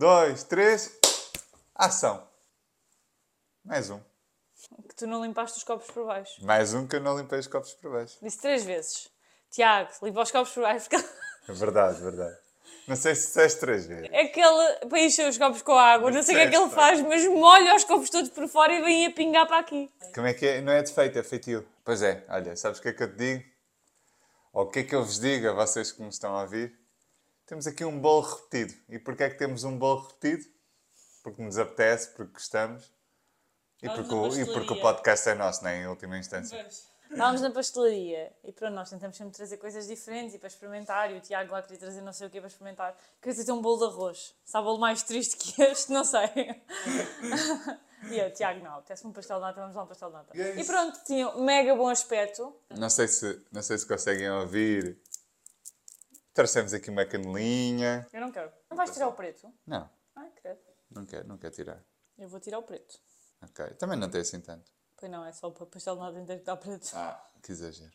dois, três. Ação. Mais um. Que tu não limpaste os copos por baixo. Mais um que eu não limpei os copos por baixo. Disse três vezes. Tiago, limpa os copos por baixo. É verdade, verdade. Não sei se disseste três vezes. é aquele para encher os copos com água. Não sei o que é que ele faz, mas molha os copos todos por fora e vem a pingar para aqui. Como é que é? Não é defeito, é feitio. Pois é, olha, sabes o que é que eu te digo? Ou o que é que eu vos digo a vocês que me estão a ouvir? Temos aqui um bolo repetido. E porquê é que temos um bolo repetido? Porque nos apetece, porque gostamos. E Vamos porque, o, e porque o podcast é nosso, não é? Em última instância. Estávamos na pastelaria e pronto, nós tentamos sempre trazer coisas diferentes e para experimentar. E o Tiago lá queria trazer não sei o que para experimentar. Queria trazer um bolo de arroz. Sabe o bolo mais triste que este? Não sei. e eu, Tiago, não, apetece-me um pastel de nata, vamos lá um pastel de nata. E é E isso. pronto, tinha um mega bom aspecto. Não sei se, não sei se conseguem ouvir. Trouxemos aqui uma canelinha. Eu não quero. Não vais tirar o preto? Não, Ai, credo. não quero, não quero tirar. Eu vou tirar o preto. Ok, também não tem assim tanto. Pois não, é só o pastel de nata inteiro que está preto. Ah, que exagero.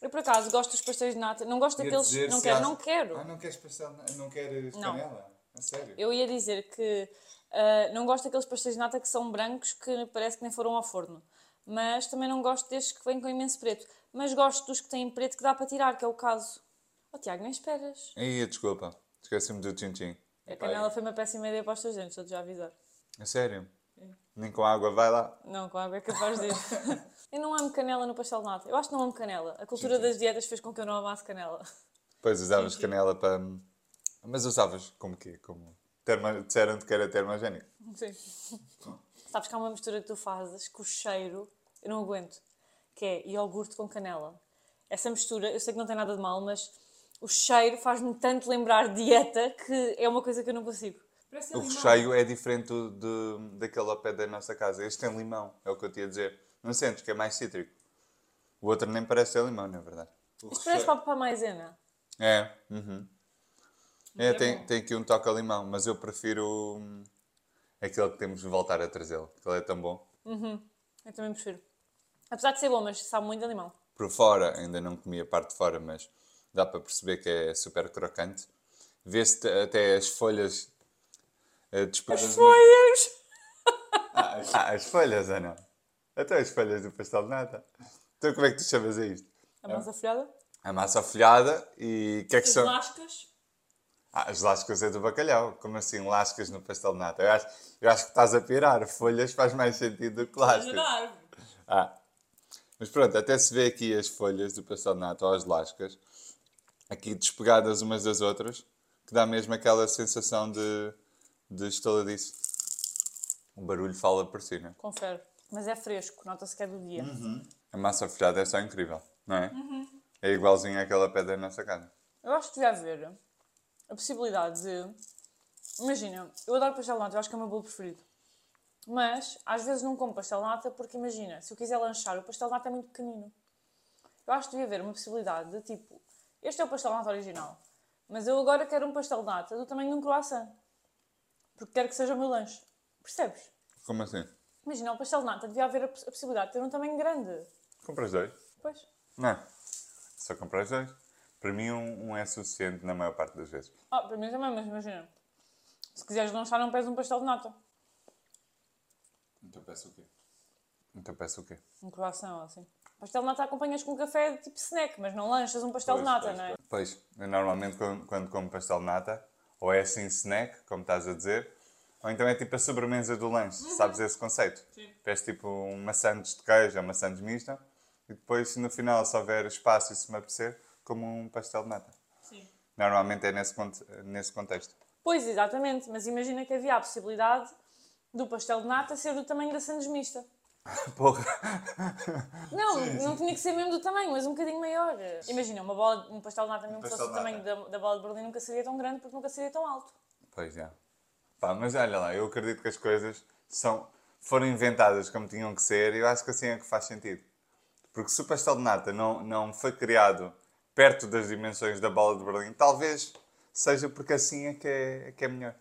Eu por acaso gosto dos pastéis de nata. Não gosto daqueles. Não quero, não quero. Ah, não queres pastel, não queres Não. canela? A sério? Eu ia dizer que ah, não gosto daqueles pastéis de nata que são brancos que parece que nem foram ao forno. Mas também não gosto destes que vêm com imenso preto. Mas gosto dos que têm preto que dá para tirar, que é o caso. Oh Tiago, nem esperas. Aí, desculpa. Esqueci-me do tchim-tchim. A canela foi uma péssima ideia para os teus dentes, estou-te já a avisar. A sério? Nem com água vai lá. Não, com água é capaz de ir. Eu não amo canela no pastel de nata. Eu acho que não amo canela. A cultura das dietas fez com que eu não amasse canela. Depois usavas canela para. Mas usavas como quê? Como. Termo... Disseram-te que era termogénico. Sim. Sabes que há uma mistura que tu fazes que o cheiro, eu não aguento, que é iogurte com canela. Essa mistura, eu sei que não tem nada de mal, mas o cheiro faz-me tanto lembrar dieta que é uma coisa que eu não consigo. Parece O limão. recheio é diferente do- daquele ao pé da nossa casa. Este tem limão, é o que eu te ia dizer. Não sentes que é mais cítrico? O outro nem parece ter limão, na verdade. O Isto parece para para a maisena. É, uhum. É, é tem, tem aqui um toque a limão, mas eu prefiro hum, aquele que temos de voltar a trazê-lo, que ele é tão bom. Eu também prefiro. Apesar de ser bom, mas sabe muito a limão. Por fora, ainda não comi a parte de fora, mas dá para perceber que é super crocante. Vê-se até as folhas eh, despedadas. Folhas! Ah, as, ah, as folhas, não? Até as folhas do pastel de nata. Então como é que tu chamas a isto? A massa folhada? A massa folhada e o que é que As são? lascas? Ah, as lascas é do bacalhau. Como assim, lascas no pastel de nata? Eu acho, eu acho que estás a pirar. Folhas faz mais sentido do que lascas. Ah. Mas pronto, até se vê aqui as folhas do pastel de nata ou as lascas, aqui despegadas umas das outras, que dá mesmo aquela sensação de, de estaladiço. O barulho fala por si, não é? Confere. Mas é fresco, nota-se que é do dia. A massa folhada é só incrível, não é? É igualzinho àquela pedra da nossa casa. Eu acho que devia haver a possibilidade de. Imagina, eu adoro pastel de nata, eu acho que é o meu bolo preferido. Mas, às vezes não como pastel de nata porque, imagina, se eu quiser lanchar, o pastel de nata é muito pequenino. Eu acho que devia haver uma possibilidade de tipo: este é o pastel de nata original, mas eu agora quero um pastel de nata do tamanho de um croissant. Porque quero que seja o meu lanche. Percebes? Como assim? Imagina, o pastel de nata devia haver a, poss- a possibilidade de ter um tamanho grande. Compras dois? Pois. Não. Só compras dois. Para mim, um, um é suficiente na maior parte das vezes. Ah, para mim também, mas imagina. Se quiseres lanchar, não pedes um pastel de nata. Então peço o quê? Então peço o quê? Um croissant assim. Pastel de nata acompanhas com um café tipo snack, mas não lanchas um pastel de Pois, nata, pois, não é? Pois, eu normalmente quando, quando como pastel de nata, ou é assim snack, como estás a dizer, ou então é tipo a sobremesa do lanche, sabes esse conceito? Sim. Pedes tipo uma sandes de queijo ou uma sandes mista, e depois no final, se houver espaço e se me apetecer, como um pastel de nata. Sim. Normalmente é nesse, nesse contexto. Pois, exatamente, mas imagina que havia a possibilidade do pastel de nata ser do tamanho da sandes mista. Porra! Não, não tinha que ser mesmo do tamanho, mas um bocadinho maior. Imagina, uma bola, um pastel de nata mesmo que pastel fosse do de tamanho da, da bola de Berlim nunca seria tão grande porque nunca seria tão alto. Pois é. Pá, mas olha lá, eu acredito que as coisas são, foram inventadas como tinham que ser e eu acho que assim é que faz sentido. Porque se o pastel de nata não, não foi criado perto das dimensões da bola de Berlim, talvez seja porque assim é que é, é que é melhor.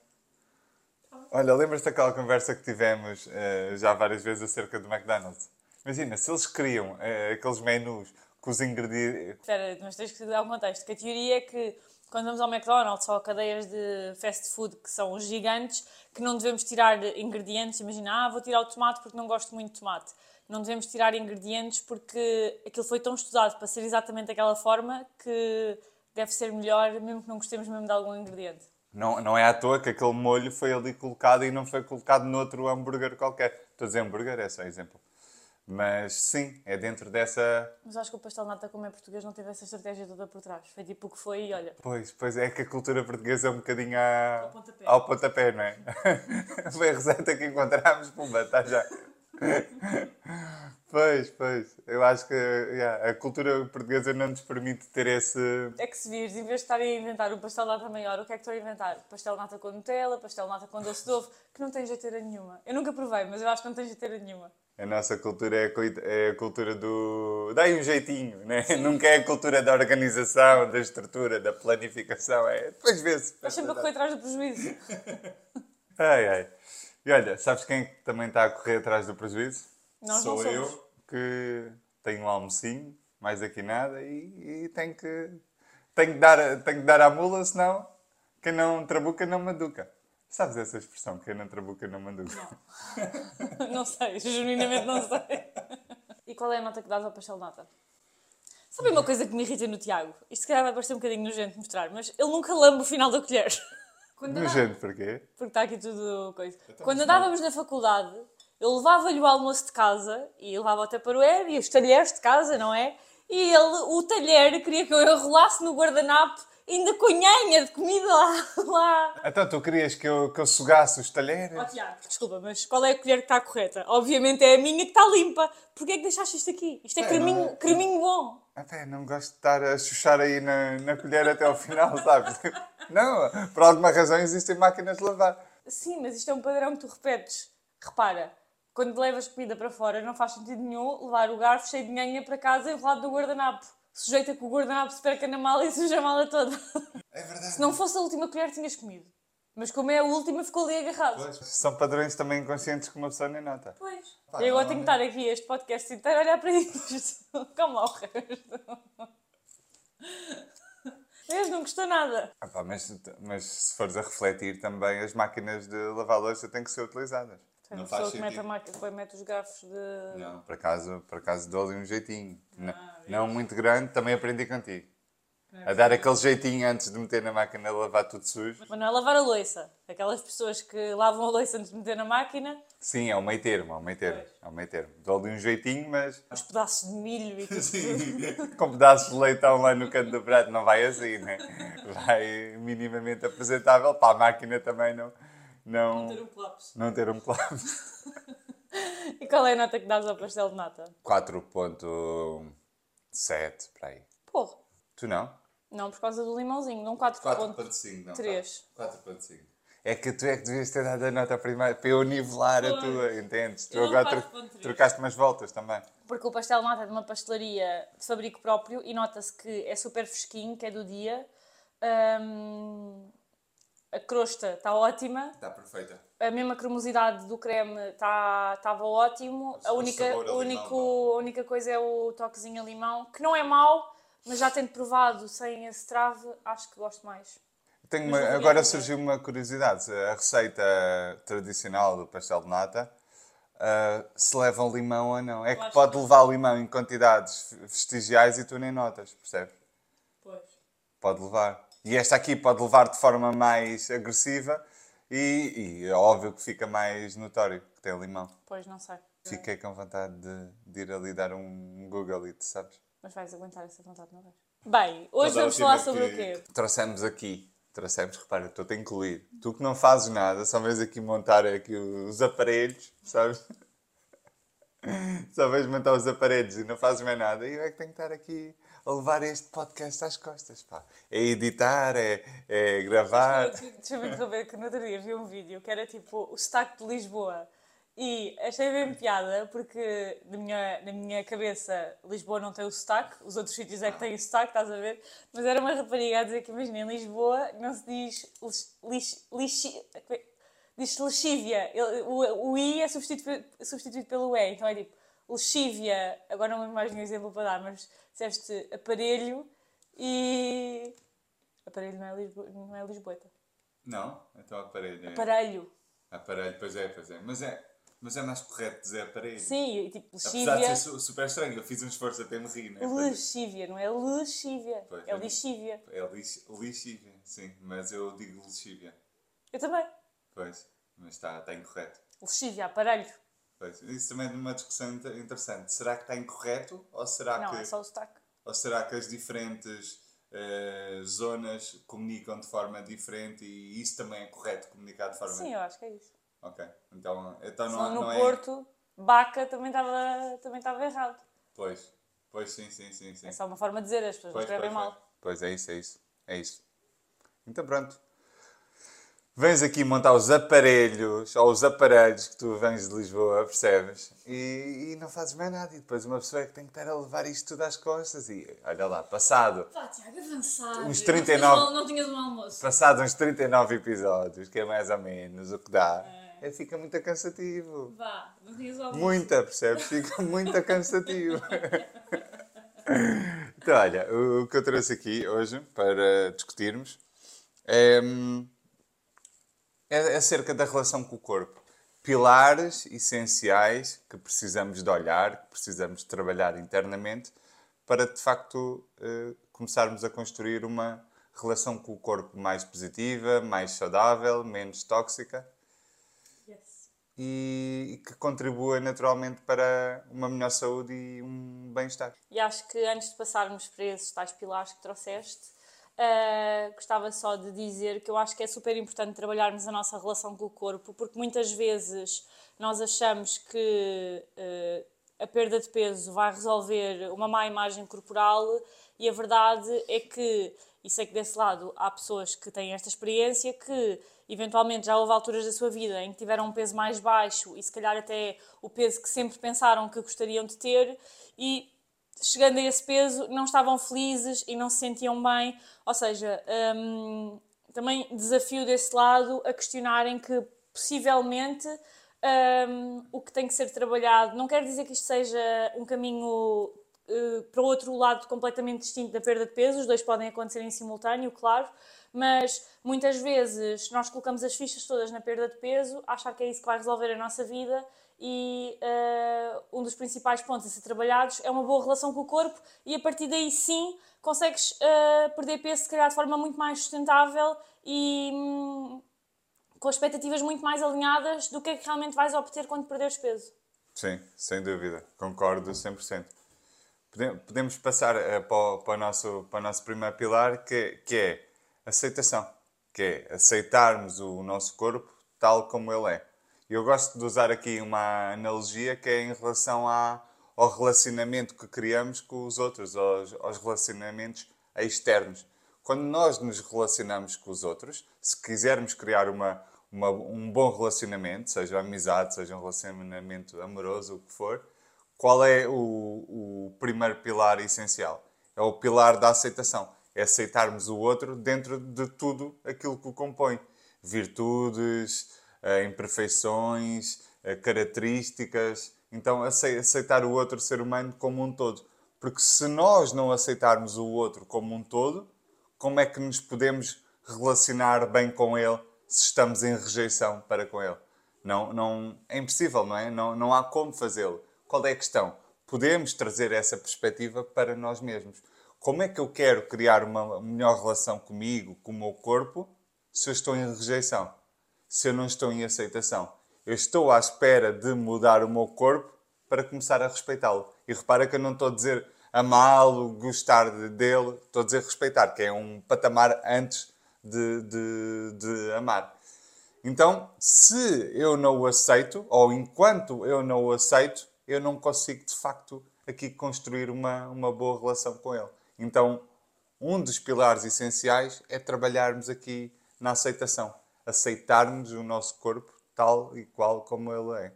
Olha, lembras-te daquela conversa que tivemos eh, já várias vezes acerca do McDonald's? Imagina, se eles criam eh, aqueles menus com os ingredientes. Espera, mas tens que dar um contexto. Que a teoria é que quando vamos ao McDonald's ou cadeias de fast food que são gigantes, que não devemos tirar ingredientes. Imagina, ah, vou tirar o tomate porque não gosto muito de tomate. Não devemos tirar ingredientes porque aquilo foi tão estudado para ser exatamente daquela forma que deve ser melhor, mesmo que não gostemos mesmo de algum ingrediente. Não, não é à toa que aquele molho foi ali colocado e não foi colocado noutro hambúrguer qualquer. Estou a dizer hambúrguer, é só exemplo. Mas sim, é dentro dessa. Mas acho que o pastel de nata, como é português, não teve essa estratégia toda por trás. Foi tipo o que foi e olha. Pois, pois é que a cultura portuguesa é um bocadinho. Ao pontapé. ao pontapé, não é? foi a receita que encontramos, pumba, está já. Pois, pois. Eu acho que yeah, a cultura portuguesa não nos permite ter esse. É que se vires, em vez de estarem a inventar um pastel de nata maior, o que é que estão a inventar? Pastel de nata com Nutella, pastel de nata com doce de ovo, que não tem jeiteira nenhuma. Eu nunca provei, mas eu acho que não tem jeiteira nenhuma. A nossa cultura é a, é a cultura do. dá um jeitinho, né? Nunca é a cultura da organização, da estrutura, da planificação. É... Depois vê-se. Mas sempre a correr atrás do prejuízo. Ai, ai. E olha, sabes quem também está a correr atrás do prejuízo? Nós Sou não eu que tenho um almocinho, mais aqui nada, e, e tenho, que, tenho, que dar, tenho que dar à mula, senão quem não trabuca não manduca. Sabes essa expressão, quem não trabuca não manduca? não sei, genuinamente não sei. E qual é a nota que dás ao pastel de nata? Sabe uma coisa que me irrita no Tiago? Isto se calhar vai parecer um bocadinho nojento mostrar, mas ele nunca lambe o final da colher. Quando andava- Nojento, porquê? Porque está aqui tudo coisa. Então, Quando andávamos na faculdade, eu levava-lhe o almoço de casa e levava o tupperware e os talheres de casa, não é? E ele, o talher, queria que eu enrolasse no guardanapo ainda com nhanha de comida lá. lá. Então, tu querias que eu, que eu sugasse os talheres? Ó, Tiago, desculpa, mas qual é a colher que está correta? Obviamente é a minha que está limpa. Porquê é que deixaste isto aqui? Isto é, É, creminho, não é- creminho bom. Até não gosto de estar a chuchar aí na, na colher até ao final, sabes? Não, por alguma razão existem máquinas de lavar. Sim, mas isto é um padrão que tu repetes. Repara, quando levas comida para fora, não faz sentido nenhum levar o garfo cheio de nhanha para casa enrolado no guardanapo. Sujeita que o guardanapo se perca na mala e suja a mala toda. É verdade. Se não fosse a última colher, tinhas comido. Mas como é a última, ficou ali agarrado. São padrões também inconscientes que uma pessoa nem nota. Pois. Pá, e agora tenho que estar aqui este podcast inteiro a olhar para isto. Como ao resto. Vês, não gostou nada. Ah pá, mas, mas se fores a refletir também, as máquinas de lavar louça têm que ser utilizadas. Tem uma pessoa que mete, a máquina, depois mete os garfos de... Não, por acaso, por acaso dou-lhe um jeitinho. Não- Ah, não muito grande, também aprendi contigo. A dar aquele jeitinho antes de meter na máquina lavar tudo sujo. Mas não é lavar a louça. Aquelas pessoas que lavam a louça antes de meter na máquina, Sim, é o meio termo, é o meio termo. É o meio termo. Dou-lhe um jeitinho, mas os pedaços de milho e tudo. com pedaços de leitão lá no canto do prato não vai assim, né? Vai minimamente apresentável para a máquina também não, não, um colapso. não ter um colapso. E qual é a nota que dás ao pastel de nata? 4.7, para aí. Porra. Tu não? Não, por causa do limãozinho. Não 4.3. 4.5, não. Três. 4.5. É que tu é que devias ter dado a nota primeira para eu nivelar a tua, entendes? Tu agora 4.3. tro- trocaste umas voltas também. Porque o pastel nata é de uma pastelaria de fabrico próprio e nota-se que é super fresquinho, que é do dia. Hum, a crosta está ótima. Está perfeita. A mesma cremosidade do creme estava ótimo. A única, limão, único, a única coisa é o toquezinho a limão, que não é mau, mas já tendo provado sem esse trave, acho que gosto mais. Uma- agora surgiu uma curiosidade. A receita tradicional do pastel de nata, ah, se levam limão ou não. É que pode levar limão em quantidades vestigiais e tu nem notas, percebes? Pois. Pode levar. E esta aqui pode levar de forma mais agressiva e, e é óbvio que fica mais notório que tem limão. Pois, não sei. Fiquei com vontade de, de ir ali dar um Google e sabes? Mas vais aguentar essa vontade, não vais? Bem, hoje é vamos falar sobre o quê? Trouxemos aqui, trouxemos, repara, estou-te a incluir. Tu que não fazes nada, só vês aqui montar aqui os aparelhos, sabes? Só vês montar os aparelhos e não fazes mais nada. E eu é que tenho que estar aqui a levar este podcast às costas, pá. É editar, é, é gravar. Deixa-me interromper que no outro dia vi um vídeo que era tipo o sotaque de Lisboa. E achei bem piada porque na minha, na minha cabeça Lisboa não tem o sotaque, os outros sítios é que têm o sotaque, estás a ver? Mas era uma rapariga a dizer que imagina, em Lisboa não se diz lix, lix, lixi- diz lexívia. O, o I é substituído, substituído pelo E, então é tipo lexívia. Agora não lembro mais nenhum exemplo para dar, mas disseste aparelho e. Aparelho não é, Lisbo... não é Lisboeta. Não? Então aparelho. É. Aparelho. Aparelho, pois é, pois é. Mas é, mas é mais correto dizer aparelho. Sim, e tipo, Apesar de lexívia. ser su- super estranho, eu fiz um esforço até me rir, né? Lexívia, não é lexívia. Pois, é lixívia. É lix, lixívia, sim, mas eu digo lixívia. Eu também. Pois, mas está, está incorreto. Lexívia, aparelho. Pois, isso também é uma discussão inter- interessante. Será que está incorreto ou será, Não, que, é só o sotaque. ou será que as diferentes eh, zonas comunicam de forma diferente e isso também é correto comunicar de forma Sim, eu acho que é isso. Ok, então, então não, Só no não é. Porto, Baca também estava também estava errado. Pois, pois sim, sim, sim. sim. É só uma forma de dizer, as pessoas não escrevem pois, mal. pois. É isso, é isso. É isso. Então pronto. Vens aqui montar os aparelhos, ou os aparelhos que tu vens de Lisboa, percebes? E, e não fazes mais nada. E depois uma pessoa é que tem que estar a levar isto tudo às costas. E olha lá, passado, Pá, Tiago, avançar. Uns 39. Não tinhas um almoço. passado uns 39 episódios, que é mais ou menos o que dá, é, fica muito cansativo. Vá, almoço. Muita, percebes? Fica muito cansativo. Então, olha, o, o que eu trouxe aqui hoje para discutirmos é, hum, é acerca da relação com o corpo. Pilares essenciais que precisamos de olhar, que precisamos de trabalhar internamente para, de facto, eh, começarmos a construir uma relação com o corpo mais positiva, mais saudável, menos tóxica. E que contribua naturalmente para uma melhor saúde e um bem-estar. E acho que antes de passarmos para esses tais pilares que trouxeste, eh, gostava só de dizer que eu acho que é super importante trabalharmos a nossa relação com o corpo, porque muitas vezes nós achamos que eh, a perda de peso vai resolver uma má imagem corporal e a verdade é que, e sei que desse lado há pessoas que têm esta experiência, que eventualmente já houve alturas da sua vida em que tiveram um peso mais baixo e se calhar até o peso que sempre pensaram que gostariam de ter e chegando a esse peso não estavam felizes e não se sentiam bem. Ou seja, hum, também desafio desse lado a questionarem que possivelmente hum, o que tem que ser trabalhado não quer dizer que isto seja um caminho eh, para o outro lado completamente distinto da perda de peso, os dois podem acontecer em simultâneo, claro, mas muitas vezes nós colocamos as fichas todas na perda de peso, achar que é isso que vai resolver a nossa vida e eh, um dos principais pontos a ser trabalhados é uma boa relação com o corpo e a partir daí sim consegues eh, perder peso se calhar de forma muito mais sustentável e hum, com expectativas muito mais alinhadas do que é que realmente vais obter quando perderes peso. Sim, sem dúvida. Concordo 100%. Pode- Podemos passar eh, para, o, para, o nosso, para o nosso primeiro pilar, que, que é aceitação. Que é aceitarmos o nosso corpo tal como ele é. Eu gosto de usar aqui uma analogia que é em relação à, ao relacionamento que criamos com os outros, aos, aos relacionamentos externos. Quando nós nos relacionamos com os outros, se quisermos criar uma, uma- um bom relacionamento, seja amizade, seja um relacionamento amoroso, o que for, qual é o, o primeiro pilar essencial? É o pilar da aceitação. É aceitarmos o outro dentro de tudo aquilo que o compõe. Virtudes, eh, imperfeições, eh, características. Então, acei- aceitar o outro ser humano como um todo. Porque se nós não aceitarmos o outro como um todo, como é que nos podemos relacionar bem com ele se estamos em rejeição para com ele? Não, não, é impossível, não é? Não, não há como fazê-lo. Qual é a questão? Podemos trazer essa perspectiva para nós mesmos. Como é que eu quero criar uma melhor relação comigo, com o meu corpo, se eu estou em rejeição? Se eu não estou em aceitação? Eu estou à espera de mudar o meu corpo para começar a respeitá-lo. E repara que eu não estou a dizer amá-lo, gostar de- dele, estou a dizer respeitar, que é um patamar antes de, de, de amar. Então, se eu não o aceito, ou enquanto eu não o aceito, eu não consigo de facto aqui construir uma, uma boa relação com ele. Então, um dos pilares essenciais é trabalharmos aqui na aceitação. Aceitarmos o nosso corpo tal e qual como ele é.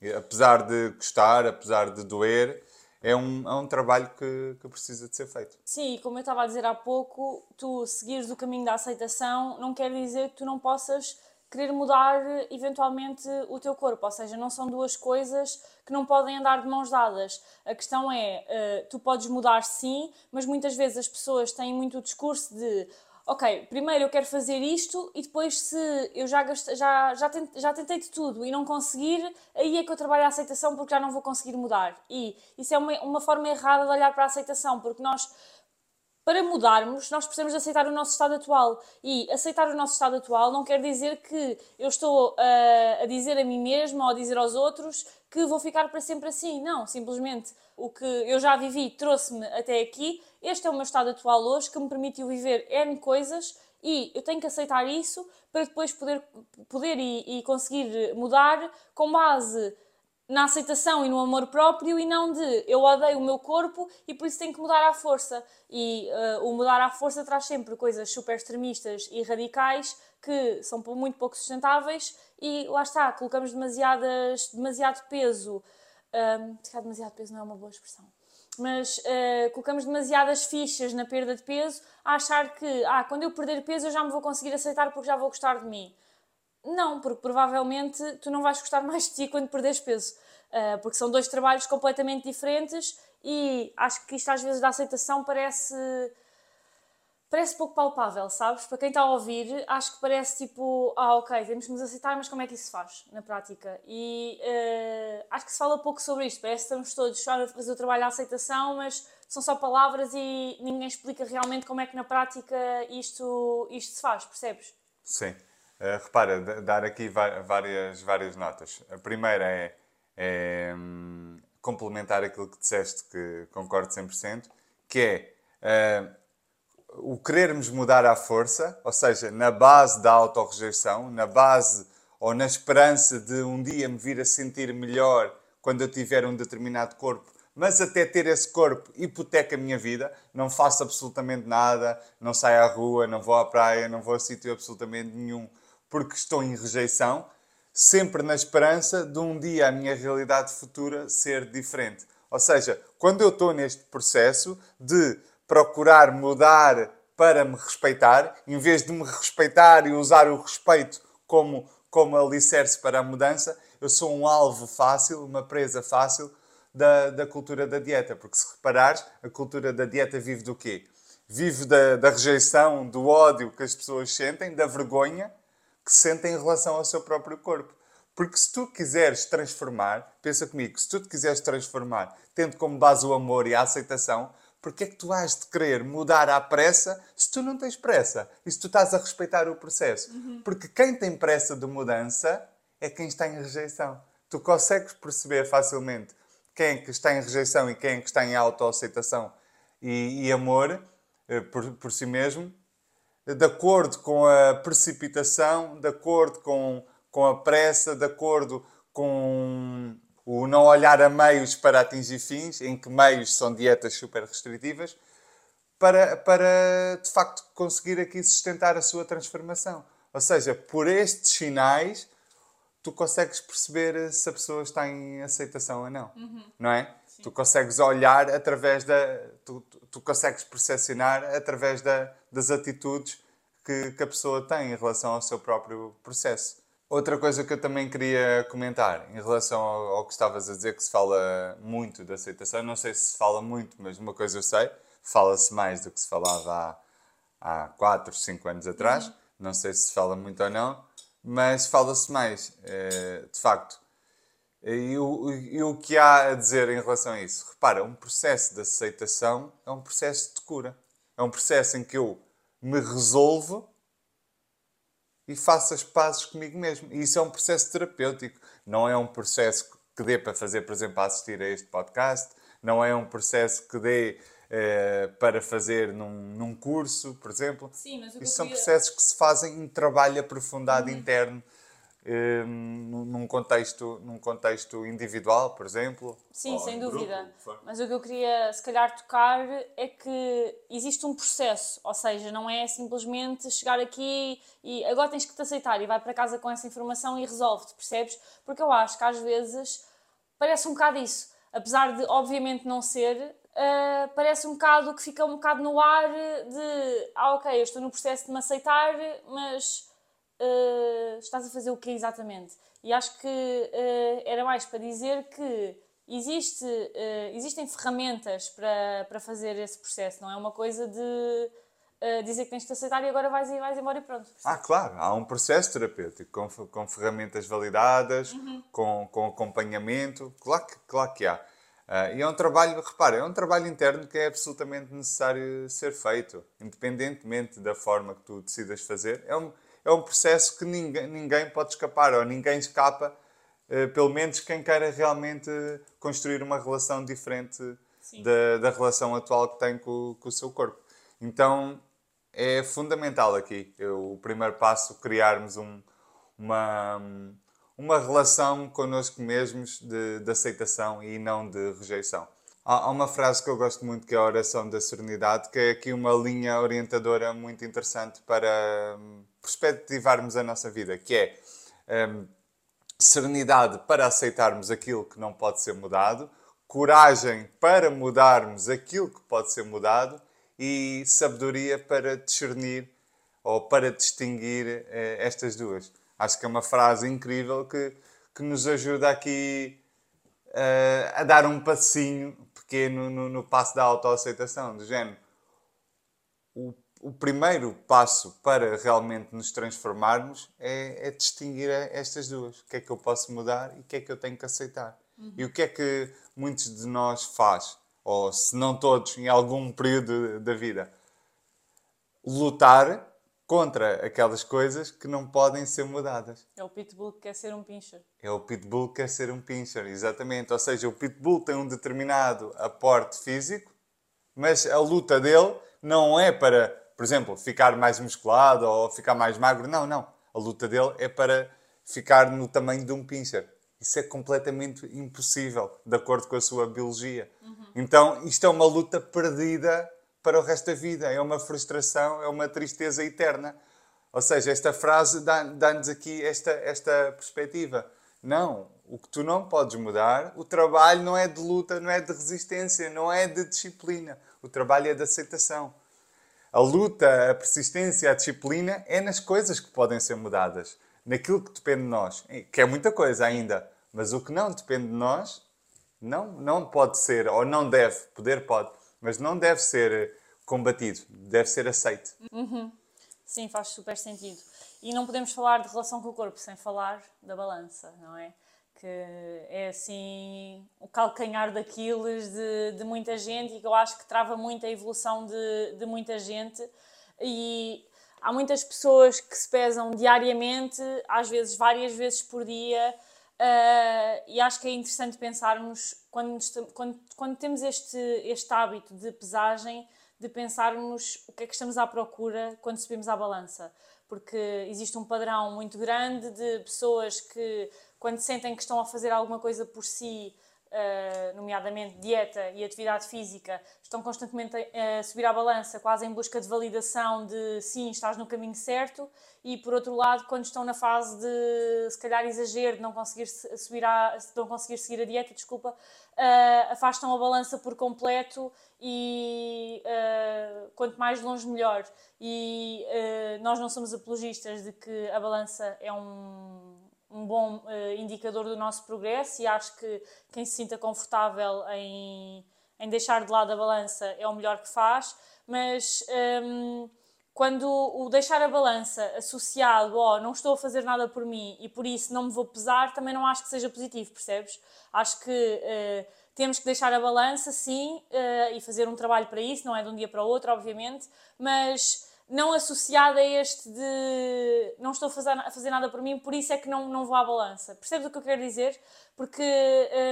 E, apesar de gostar, apesar de doer, é um, é um trabalho que, que precisa de ser feito. Sim, como eu estava a dizer há pouco, tu seguires o caminho da aceitação não quer dizer que tu não possas querer mudar eventualmente o teu corpo, ou seja, não são duas coisas que não podem andar de mãos dadas. A questão é, eh, tu podes mudar sim, mas muitas vezes as pessoas têm muito o discurso de ok, primeiro eu quero fazer isto e depois se eu já, gastei, já, já, tentei, já tentei de tudo e não conseguir, aí é que eu trabalho a aceitação porque já não vou conseguir mudar. E isso é uma, uma forma errada de olhar para a aceitação, porque nós para mudarmos, nós precisamos aceitar o nosso estado atual. E aceitar o nosso estado atual não quer dizer que eu estou uh, a dizer a mim mesma ou a dizer aos outros que vou ficar para sempre assim. Não, simplesmente o que eu já vivi trouxe-me até aqui. Este é o meu estado atual hoje que me permitiu viver N coisas e eu tenho que aceitar isso para depois poder, poder e, e conseguir mudar com base na aceitação e no amor próprio e não de eu odeio o meu corpo e por isso tenho que mudar à força. E uh, o mudar à força traz sempre coisas super extremistas e radicais que são muito pouco sustentáveis e lá está, colocamos demasiadas, demasiado peso. Um, se demasiado peso não é uma boa expressão. Mas uh, colocamos demasiadas fichas na perda de peso a achar que ah, quando eu perder peso eu já me vou conseguir aceitar porque já vou gostar de mim. Não, porque provavelmente tu não vais gostar mais de ti quando perderes peso. Uh, porque são dois trabalhos completamente diferentes e acho que isto às vezes da aceitação parece parece pouco palpável, sabes? Para quem está a ouvir, acho que parece tipo, ah, ok, temos que nos aceitar, mas como é que isso se faz na prática? E uh, acho que se fala pouco sobre isto. Parece que estamos todos a fazer o trabalho da aceitação, mas são só palavras e ninguém explica realmente como é que na prática isto, isto se faz, percebes? Sim. Uh, repara, dar aqui várias, várias notas. A primeira é, é hum, complementar aquilo que disseste, que concordo 100%, que é uh, o querermos mudar à força, ou seja, na base da autorrejeição, na base ou na esperança de um dia me vir a sentir melhor quando eu tiver um determinado corpo, mas até ter esse corpo hipoteca a minha vida, não faço absolutamente nada, não saio à rua, não vou à praia, não vou a sítio absolutamente nenhum porque estou em rejeição, sempre na esperança de um dia a minha realidade futura ser diferente. Ou seja, quando eu estou neste processo de procurar mudar para me respeitar, em vez de me respeitar e usar o respeito como, como alicerce para a mudança, eu sou um alvo fácil, uma presa fácil da, da cultura da dieta. Porque se reparares, a cultura da dieta vive do quê? Vive da, da rejeição, do ódio que as pessoas sentem, da vergonha que sentem em relação ao seu próprio corpo. Porque se tu quiseres transformar, pensa comigo, se tu te quiseres transformar, tendo como base o amor e a aceitação, porque é que tu has de querer mudar à pressa se tu não tens pressa e se tu estás a respeitar o processo? Uhum. Porque quem tem pressa de mudança é quem está em rejeição. Tu consegues perceber facilmente quem é que está em rejeição e quem é que está em autoaceitação e, e amor eh, por, por si mesmo de acordo com a precipitação, de acordo com, com a pressa, de acordo com o não olhar a meios para atingir fins, em que meios são dietas super restritivas, para, para de facto conseguir aqui sustentar a sua transformação. Ou seja, por estes sinais, tu consegues perceber se a pessoa está em aceitação ou não, uhum. não é? Tu consegues olhar através da. Tu, tu, tu consegues percepcionar através da, das atitudes que, que a pessoa tem em relação ao seu próprio processo. Outra coisa que eu também queria comentar em relação ao, ao que estavas a dizer, que se fala muito da aceitação, não sei se se fala muito, mas uma coisa eu sei, fala-se mais do que se falava há, há 4, 5 anos atrás, uhum. não sei se se fala muito ou não, mas fala-se mais, é, de facto. E o, e o que há a dizer em relação a isso? Repara, um processo de aceitação é um processo de cura. É um processo em que eu me resolvo e faço as pazes comigo mesmo. E isso é um processo terapêutico. Não é um processo que dê para fazer, por exemplo, a assistir a este podcast. Não é um processo que dê eh, para fazer num, num curso, por exemplo. Sim, mas o que Isso são processos que se fazem em trabalho aprofundado uhum. interno Hum, num contexto, num contexto individual, por exemplo? Sim, sem dúvida. Grupo. Mas o que eu queria, se calhar, tocar é que existe um processo, ou seja, não é simplesmente chegar aqui e agora tens que te aceitar e vai para casa com essa informação e resolve-te, percebes? Porque eu acho que às vezes parece um bocado isso. Apesar de, obviamente, não ser, uh, parece um bocado que fica um bocado no ar de ah, ok, eu estou no processo de me aceitar, mas uh, estás a fazer o que exatamente? E acho que uh, era mais para dizer que existe, uh, existem ferramentas para, para fazer esse processo, não é uma coisa de dizer que tens de aceitar e agora vais, vais embora e pronto. Ah, claro, há um processo terapêutico com, com ferramentas validadas, uhum. com, com acompanhamento, claro que, claro que há. Uh, e é um trabalho, repara, é um trabalho interno que é absolutamente necessário ser feito, independentemente da forma que tu decidas fazer. É um, é um processo que ninguém, ninguém pode escapar, ou ninguém escapa, uh, pelo menos quem queira realmente construir uma relação diferente da, da relação atual que tem com, com o seu corpo. Então é fundamental aqui eu, o primeiro passo criarmos um, uma, uma relação connosco mesmos de, de aceitação e não de rejeição. Há, há uma frase que eu gosto muito que é a oração da serenidade, que é aqui uma linha orientadora muito interessante para perspectivarmos a nossa vida, que é um, serenidade para aceitarmos aquilo que não pode ser mudado, coragem para mudarmos aquilo que pode ser mudado e sabedoria para discernir ou para distinguir eh, estas duas. Acho que é uma frase incrível que, que nos ajuda aqui uh, a dar um passinho pequeno no, no passo da autoaceitação, do género. O, primeiro passo para realmente nos transformarmos é, é distinguir estas duas. O que é que eu posso mudar e o que é que eu tenho que aceitar. Uhum. E o que é que muitos de nós faz, ou se não todos, em algum período da vida, lutar contra aquelas coisas que não podem ser mudadas. É o pitbull que quer ser um pincher. É o pitbull que quer ser um pincher, exatamente. Ou seja, o pitbull tem um determinado aporte físico, mas a luta dele não é para, por exemplo, ficar mais musculado ou ficar mais magro. Não, não. A luta dele é para ficar no tamanho de um pincher. Isso é completamente impossível, de acordo com a sua biologia. Uhum. Então, isto é uma luta perdida para o resto da vida. É uma frustração, é uma tristeza eterna. Ou seja, esta frase dá-nos aqui esta, esta perspectiva. Não, o que tu não podes mudar, o trabalho não é de luta, não é de resistência, não é de disciplina. O trabalho é de aceitação. A luta, a persistência, a disciplina é nas coisas que podem ser mudadas, naquilo que depende de nós, que é muita coisa ainda. Mas o que não depende de nós, não, não pode ser, ou não deve, poder pode, mas não deve ser combatido, deve ser aceito. Uhum. Sim, faz super sentido. E não podemos falar de relação com o corpo sem falar da balança, não é? Que é assim o calcanhar daqueles de, de muita gente e que eu acho que trava muito a evolução de, de muita gente. E há muitas pessoas que se pesam diariamente, às vezes várias vezes por dia, Uh, e acho que é interessante pensarmos, quando, quando, quando, temos este, este hábito de pesagem, de pensarmos o que é que estamos à procura quando subimos à balança. Porque existe um padrão muito grande de pessoas que, quando sentem que estão a fazer alguma coisa por si, uh, nomeadamente dieta e atividade física, estão constantemente a, a, subir à balança, quase em busca de validação de sim, estás no caminho certo, e por outro lado, quando estão na fase de se calhar exagero, de não conseguir, subir a, não conseguir seguir a dieta, desculpa, uh, afastam a balança por completo e uh, quanto mais longe melhor. E nós não somos apologistas de que a balança é um um bom uh, indicador do nosso progresso e acho que quem se sinta confortável em, em deixar de lado a balança é o melhor que faz, mas um, ehm, quando o deixar a balança associado ao não estou a fazer nada por mim e por isso não me vou pesar, também não acho que seja positivo, percebes? Acho que uh, temos que deixar a balança, sim, uh, e fazer um trabalho para isso, não é de um dia para o outro, obviamente, mas não associada a este de não estou a fazer, a fazer nada por mim, por isso é que não, não vou à balança. Percebes o que eu quero dizer? Porque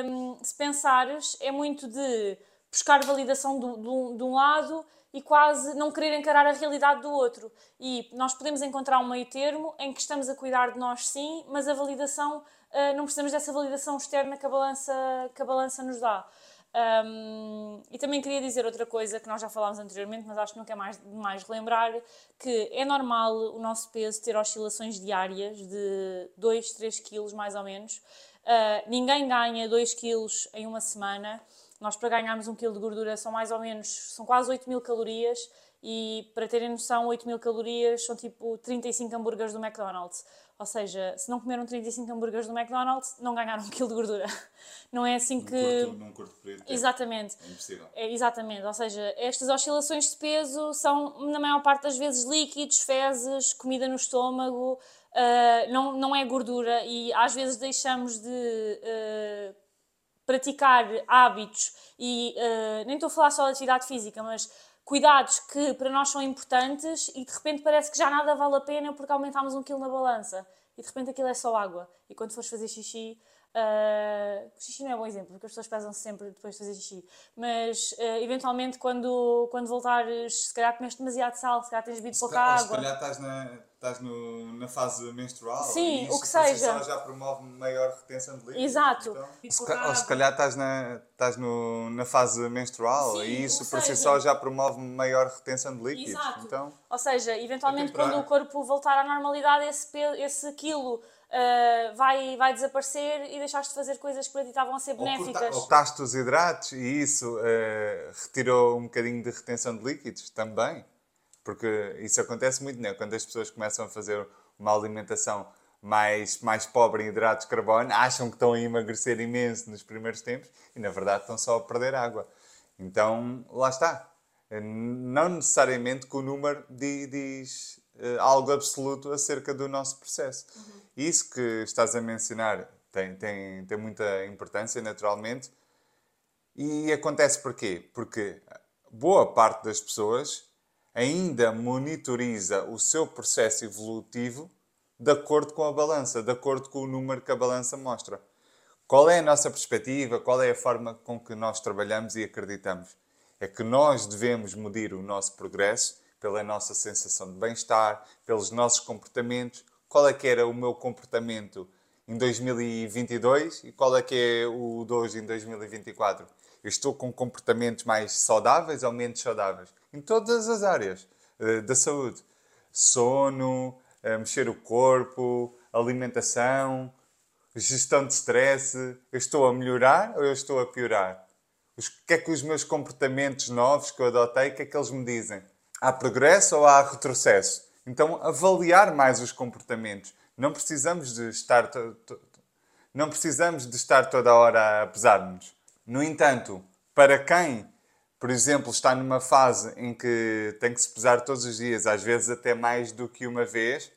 hum, se pensares, é muito de buscar validação do, do, de um lado e quase não querer encarar a realidade do outro. E nós podemos encontrar um meio termo em que estamos a cuidar de nós sim, mas a validação, uh, não precisamos dessa validação externa que a balança, que a balança nos dá. Um, e também queria dizer outra coisa que nós já falámos anteriormente, mas acho que nunca é mais demais relembrar, que é normal o nosso peso ter oscilações diárias de 2, 3 quilos mais ou menos. Uh, ninguém ganha 2 quilos em uma semana. Nós para ganharmos 1 quilo de gordura são mais ou menos, são quase 8 mil calorias e para terem noção, 8 mil calorias são tipo 35 hambúrgueres do McDonald's. Ou seja, se não comeram 35 hambúrgueres do McDonald's, não ganharam um quilo de gordura. Não é assim que. Num num período de tempo. Exatamente. É impossível. É, exatamente, ou seja, estas oscilações de peso são, na maior parte das vezes, líquidos, fezes, comida no estômago, uh, não, não é gordura e às vezes deixamos de uh, praticar hábitos e uh, nem estou a falar só de atividade física, mas cuidados que para nós são importantes e de repente parece que já nada vale a pena porque aumentámos um quilo na balança e de repente aquilo é só água e quando fores fazer xixi Uh, xixi não é um bom exemplo, porque as pessoas pesam-se sempre depois de fazer xixi. Mas, uh, eventualmente, quando, quando voltares, se calhar comeste demasiado sal, se calhar tens bebido pouca água. Se calhar estás, na, estás no, na fase menstrual. Sim, isso, o que seja. Isso já promove maior retenção de líquidos. Exato. Então, se, ca, ou se calhar estás, na, estás no, na fase menstrual Sim, e isso o que por si seja. só já promove maior retenção de líquidos. Exato. Então, Ou seja, eventualmente, quando o corpo voltar à normalidade, esse, esse quilo. uh, vai, vai desaparecer e deixaste de fazer coisas que para ti estavam a ser benéficas. ou cortaste os hidratos e isso eh, retirou um bocadinho de retenção de líquidos também. Porque isso acontece muito, né? Quando as pessoas começam a fazer uma alimentação mais, mais pobre em hidratos de carbono, acham que estão a emagrecer imenso nos primeiros tempos e, na verdade, estão só a perder água. Então, lá está. Não necessariamente que o número di- diz eh, algo absoluto acerca do nosso processo. E isso que estás a mencionar tem, tem, tem muita importância, naturalmente. E acontece porquê? Porque boa parte das pessoas ainda monitoriza o seu processo evolutivo de acordo com a balança, de acordo com o número que a balança mostra. Qual é a nossa perspectiva? Qual é a forma com que nós trabalhamos e acreditamos? É que nós devemos medir o nosso progresso pela nossa sensação de bem-estar, pelos nossos comportamentos. Qual é que era o meu comportamento em 2022 e qual é que é o de hoje em 2024? Eu estou com comportamentos mais saudáveis ou menos saudáveis? Em todas as áreas eh, da saúde. Sono, eh, mexer o corpo, alimentação, gestão de stress. Eu estou a melhorar ou eu estou a piorar? O que é que os meus comportamentos novos que eu adotei, o que é que eles me dizem? Há progresso ou há retrocesso? Então, avaliar mais os comportamentos. Não precisamos de estar, não precisamos de estar toda hora a pesar-nos. No entanto, para quem, por exemplo, está numa fase em que tem que se pesar todos os dias, às vezes até mais do que uma vez,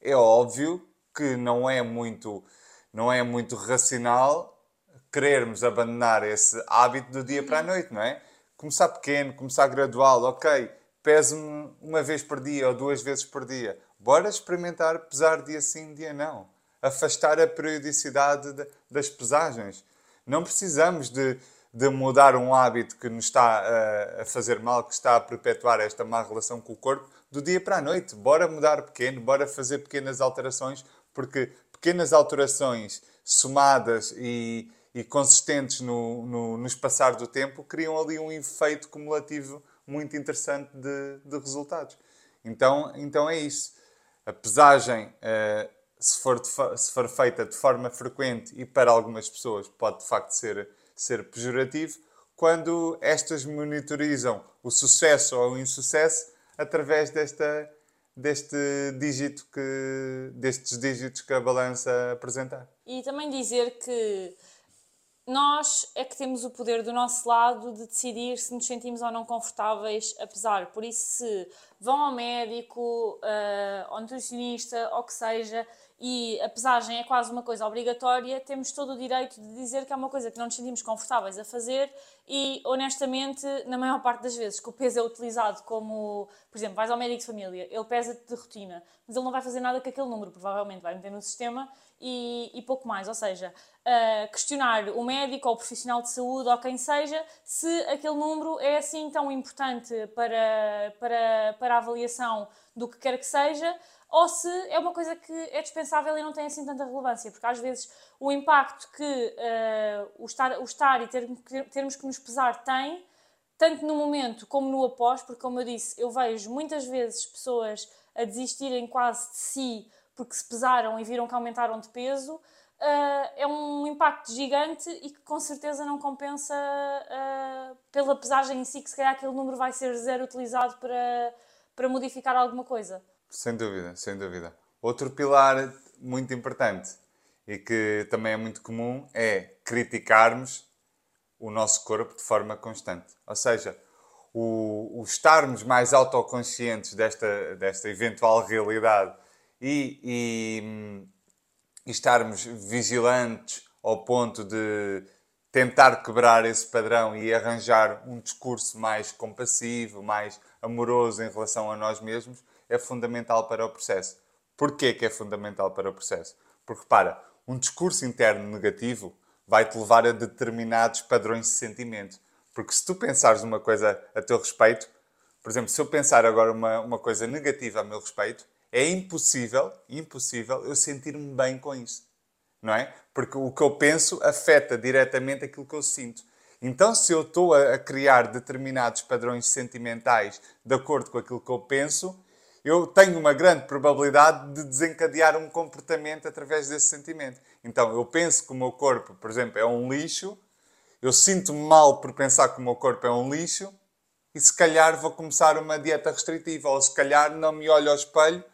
é óbvio que não é muito, não é muito racional querermos abandonar esse hábito do dia para a noite, não é? Começar pequeno, começar gradual, ok, peso-me uma vez por dia ou duas vezes por dia. Bora experimentar pesar dia sim, dia não. Afastar a periodicidade de- das pesagens. Não precisamos de, de mudar um hábito que nos está a, a fazer mal, que está a perpetuar esta má relação com o corpo, do dia para a noite. Bora mudar pequeno, bora fazer pequenas alterações, porque pequenas alterações somadas e, e consistentes no, no, nos passar do tempo criam ali um efeito cumulativo muito interessante de, de resultados. Então, então é isso. A pesagem, eh, se, for se for feita de forma frequente e para algumas pessoas pode de facto ser, ser pejorativo, quando estas monitorizam o sucesso ou o insucesso através desta, deste dígito que, destes dígitos que a balança apresentar. E também dizer que nós é que temos o poder do nosso lado de decidir se nos sentimos ou não confortáveis a pesar. Por isso, se vão ao médico, eh, ao nutricionista, ou que seja, e a pesagem é quase uma coisa obrigatória, temos todo o direito de dizer que é uma coisa que não nos sentimos confortáveis a fazer e, honestamente, na maior parte das vezes que o peso é utilizado como, por exemplo, vais ao médico de família, ele pesa-te de rotina, mas ele não vai fazer nada com aquele número, provavelmente vai meter no sistema e, e pouco mais. Ou seja, uh, questionar o médico ou o profissional de saúde ou quem seja se aquele número é assim tão importante para, para, para a avaliação do que quer que seja ou se é uma coisa que é dispensável e não tem assim tanta relevância, porque às vezes o impacto que uh, o, estar, o estar e ter, termos que nos pesar tem, tanto no momento como no após, porque como eu disse, eu vejo muitas vezes pessoas a desistirem quase de si porque se pesaram e viram que aumentaram de peso, uh, é um impacto gigante e que com certeza não compensa uh, pela pesagem em si, que se calhar aquele número vai ser zero utilizado para, para modificar alguma coisa. Sem dúvida, sem dúvida. Outro pilar muito importante e que também é muito comum é criticarmos o nosso corpo de forma constante. Ou seja, o, o estarmos mais autoconscientes desta, desta eventual realidade e, e, e estarmos vigilantes ao ponto de tentar quebrar esse padrão e arranjar um discurso mais compassivo, mais amoroso em relação a nós mesmos, é fundamental para o processo. Porquê que é fundamental para o processo? Porque, repara, um discurso interno negativo vai-te levar a determinados padrões de sentimento. Porque se tu pensares uma coisa a teu respeito, por exemplo, se eu pensar agora uma, uma coisa negativa a meu respeito, é impossível, impossível eu sentir-me bem com isso. Não é? Porque o que eu penso afeta diretamente aquilo que eu sinto. Então, se eu estou a criar determinados padrões sentimentais de acordo com aquilo que eu penso, eu tenho uma grande probabilidade de desencadear um comportamento através desse sentimento. Então, eu penso que o meu corpo, por exemplo, é um lixo, eu sinto-me mal por pensar que o meu corpo é um lixo e se calhar vou começar uma dieta restritiva ou se calhar não me olho ao espelho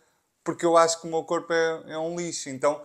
porque eu acho que o meu corpo é, é um lixo. Então,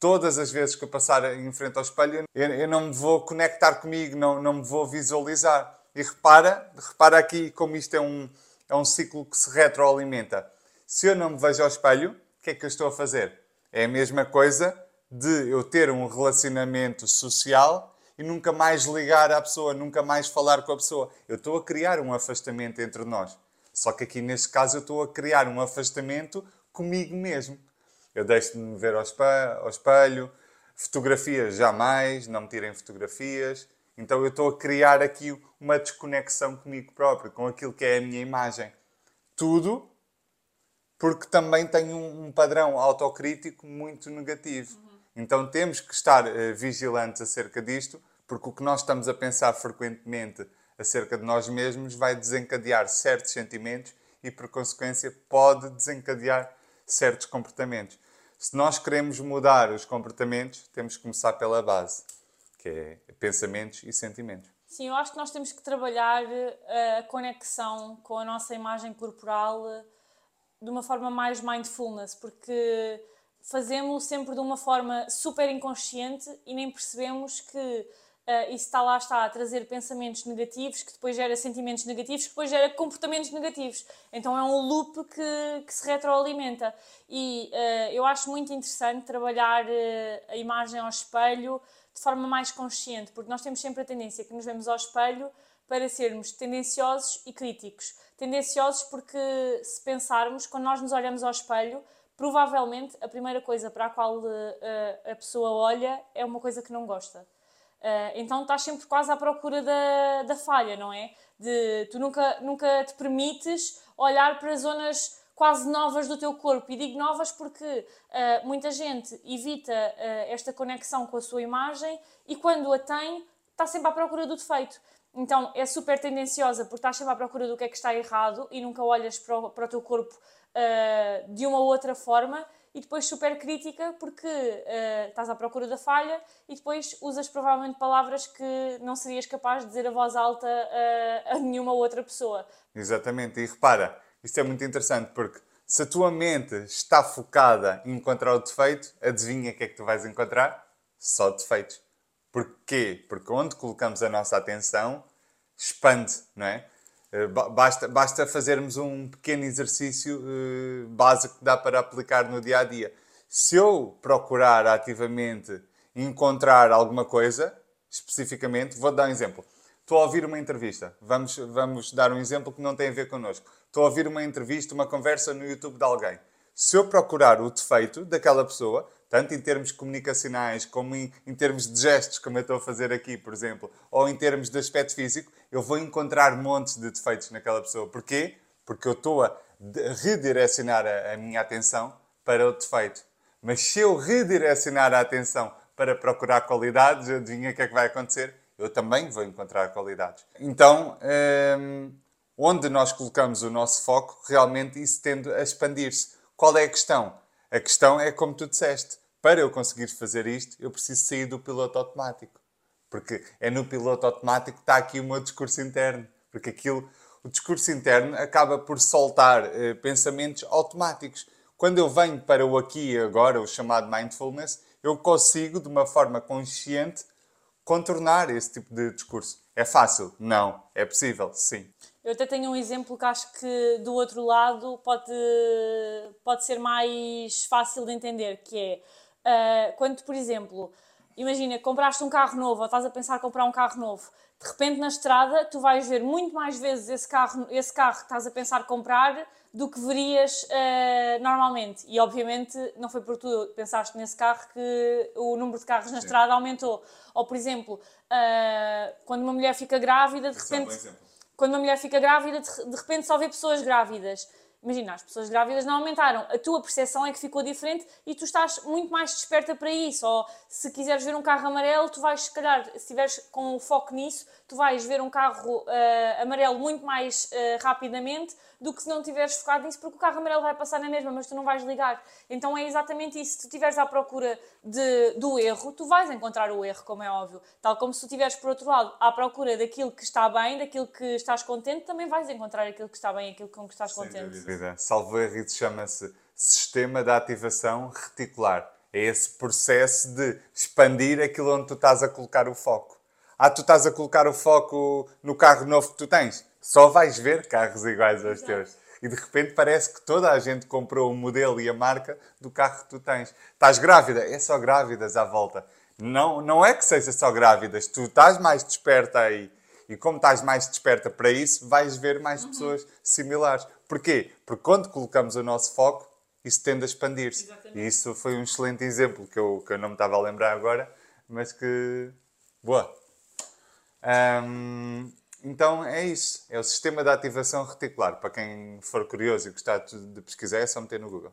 todas as vezes que eu passar em frente ao espelho, eu, eu não me vou conectar comigo, não, não me vou visualizar. E repara, repara aqui como isto é um, é um ciclo que se retroalimenta. Se eu não me vejo ao espelho, o que é que eu estou a fazer? É a mesma coisa de eu ter um relacionamento social e nunca mais ligar à pessoa, nunca mais falar com a pessoa. Eu estou a criar um afastamento entre nós. Só que aqui neste caso eu estou a criar um afastamento comigo mesmo. Eu deixo de me ver ao espelho, ao espelho, fotografias jamais, não me tirem fotografias. Então eu estou a criar aqui uma desconexão comigo próprio, com aquilo que é a minha imagem. Tudo porque também tenho um, padrão autocrítico muito negativo. Uhum. Então temos que estar uh, vigilantes acerca disto, porque o que nós estamos a pensar frequentemente acerca de nós mesmos vai desencadear certos sentimentos e, por consequência, pode desencadear certos comportamentos. Se nós queremos mudar os comportamentos, temos que começar pela base, que é pensamentos e sentimentos. Sim, eu acho que nós temos que trabalhar eh, a conexão com a nossa imagem corporal de uma forma mais mindfulness, porque fazemos sempre de uma forma super inconsciente e nem percebemos que uh, isso está lá está a trazer pensamentos negativos, que depois gera sentimentos negativos, que depois gera comportamentos negativos. Então é um loop que, que se retroalimenta. E uh, eu acho muito interessante trabalhar uh, a imagem ao espelho de forma mais consciente, porque nós temos sempre a tendência que nos vemos ao espelho para sermos tendenciosos e críticos. Tendenciosos porque, se pensarmos, quando nós nos olhamos ao espelho, provavelmente a primeira coisa para a qual uh, a pessoa olha é uma coisa que não gosta. Uh, então estás sempre quase à procura da, da falha, não é? De, tu nunca, nunca te permites olhar para zonas quase novas do teu corpo. E digo novas porque uh, muita gente evita esta conexão com a sua imagem e quando a tem, está sempre à procura do defeito. Então é super tendenciosa porque estás sempre à procura do que é que está errado e nunca olhas para o, para o teu corpo uh, de uma outra forma e depois super crítica porque uh, estás à procura da falha e depois usas provavelmente palavras que não serias capaz de dizer a voz alta uh, a nenhuma outra pessoa. Exatamente, e repara, isto é muito interessante porque se a tua mente está focada em encontrar o defeito, adivinha o que é que tu vais encontrar? Só defeitos. Porquê? Porque onde colocamos a nossa atenção expande, não é? Eh, basta, basta fazermos um pequeno exercício uh, básico que dá para aplicar no dia a dia. Se eu procurar ativamente encontrar alguma coisa, especificamente, vou dar um exemplo. Estou a ouvir uma entrevista. Vamos, vamos dar um exemplo que não tem a ver connosco. Estou a ouvir uma entrevista, uma conversa no YouTube de alguém. Se eu procurar o defeito daquela pessoa, tanto em termos comunicacionais como em, em, termos de gestos, como eu estou a fazer aqui, por exemplo, ou em termos de aspecto físico, eu vou encontrar montes de defeitos naquela pessoa. Porquê? Porque eu estou a redirecionar a, a minha atenção para o defeito. Mas se eu redirecionar a atenção para procurar qualidades, adivinha o que é que vai acontecer? Eu também vou encontrar qualidades. Então, hum, onde nós colocamos o nosso foco, realmente isso tende a expandir-se. Qual é a questão? A questão é como tu disseste para eu conseguir fazer isto, eu preciso sair do piloto automático. Porque é no piloto automático que está aqui o meu discurso interno. Porque aquilo, o discurso interno acaba por soltar eh, pensamentos automáticos. quando eu venho para o aqui e agora, o chamado mindfulness, eu consigo, de uma forma consciente, contornar esse tipo de discurso. É fácil? Não. É possível? Sim. Eu até tenho um exemplo que acho que do outro lado pode, pode ser mais fácil de entender, que é uh, quando, por exemplo, imagina, compraste um carro novo ou estás a pensar em comprar um carro novo, de repente na estrada tu vais ver muito mais vezes esse carro, esse carro que estás a pensar comprar do que verias uh, normalmente. E obviamente não foi por tu pensaste nesse carro que o número de carros na Sim. estrada aumentou. Ou, por exemplo, uh, quando uma mulher fica grávida, de repente. Quando uma mulher fica grávida, de repente só vê pessoas grávidas. Imagina, as pessoas grávidas não aumentaram. A tua percepção é que ficou diferente e tu estás muito mais desperta para isso. Ou se quiseres ver um carro amarelo, tu vais, se calhar, se estiveres com o foco nisso, tu vais ver um carro uh, amarelo muito mais uh, rapidamente do que se não tiveres focado nisso, porque o carro amarelo vai passar na mesma, mas tu não vais ligar. Então é exatamente isso. Se tu estiveres à procura de, do erro, tu vais encontrar o erro, como é óbvio. Tal como se tu estiveres, por outro lado, à procura daquilo que está bem, daquilo que estás contente, também vais encontrar aquilo que está bem, aquilo com que estás Sem contente. Dúvida. Salvo erro, isso chama-se sistema de ativação reticular. É esse processo de expandir aquilo onde tu estás a colocar o foco. Ah, tu estás a colocar o foco no carro novo que tu tens só vais ver carros iguais aos Exato. teus. E de repente parece que toda a gente comprou o modelo e a marca do carro que tu tens. Estás grávida? É só grávidas à volta. Não, não é que seja só grávidas. Tu estás mais desperta aí. E como estás mais desperta para isso, vais ver mais uhum. pessoas similares. Porquê? Porque quando colocamos o nosso foco, isso tende a expandir-se. E isso foi um excelente exemplo que eu, que eu não me estava a lembrar agora, mas que. Boa! Um, então é isso. É o sistema de ativação reticular. Para quem for curioso e gostar de pesquisar, é só meter no Google.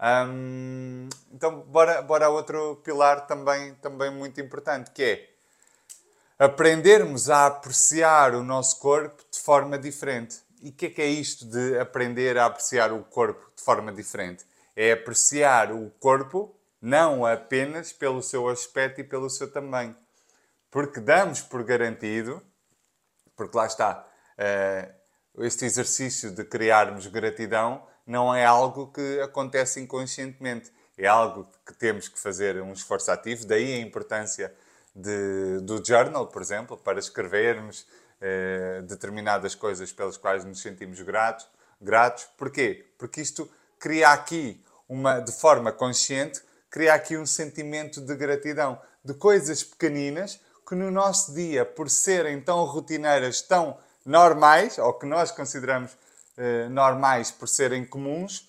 Um, então, bora, bora a outro pilar também, também muito importante, que é aprendermos a apreciar o nosso corpo de forma diferente. E o que é que é isto de aprender a apreciar o corpo de forma diferente? É apreciar o corpo não apenas pelo seu aspecto e pelo seu tamanho. Porque damos por garantido porque lá está, uh, este exercício de criarmos gratidão não é algo que acontece inconscientemente. É algo que temos que fazer um esforço ativo, daí a importância de, do journal, por exemplo, para escrevermos uh, determinadas coisas pelas quais nos sentimos gratos. gratos. Porquê? Porque isto cria aqui, uma, de forma consciente, cria aqui um sentimento de gratidão, de coisas pequeninas que no nosso dia, por serem tão rotineiras, tão normais, ou que nós consideramos eh, normais por serem comuns,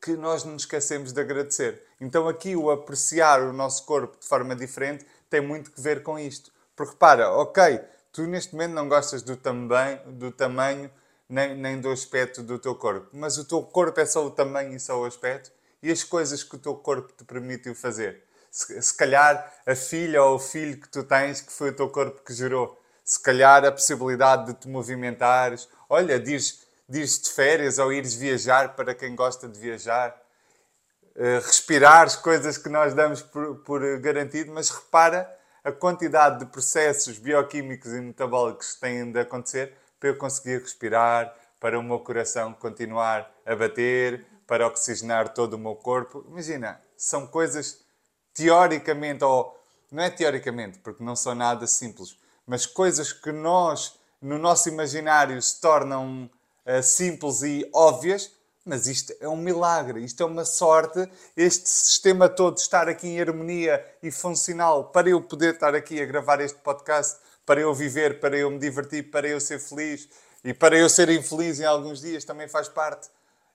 que nós nos esquecemos de agradecer. Então aqui o apreciar o nosso corpo de forma diferente tem muito que ver com isto. Porque repara, ok, tu neste momento não gostas do, também, do tamanho nem, nem do aspecto do teu corpo, mas o teu corpo é só o tamanho e só o aspecto e as coisas que o teu corpo te permitiu fazer se, se calhar a filha ou o filho que tu tens, que foi o teu corpo que gerou. Se calhar a possibilidade de te movimentares. Olha, dizes, dizes de férias ou ires viajar para quem gosta de viajar. Uh, respirares coisas que nós damos por, por garantido, mas repara a quantidade de processos bioquímicos e metabólicos que têm de acontecer para eu conseguir respirar, para o meu coração continuar a bater, para oxigenar todo o meu corpo. Imagina, são coisas teoricamente, ou não é teoricamente, porque não são nada simples, mas coisas que nós, no nosso imaginário, se tornam uh, simples e óbvias, mas isto é um milagre, isto é uma sorte, este sistema todo estar aqui em harmonia e funcional para eu poder estar aqui a gravar este podcast, para eu viver, para eu me divertir, para eu ser feliz e para eu ser infeliz em alguns dias também faz parte.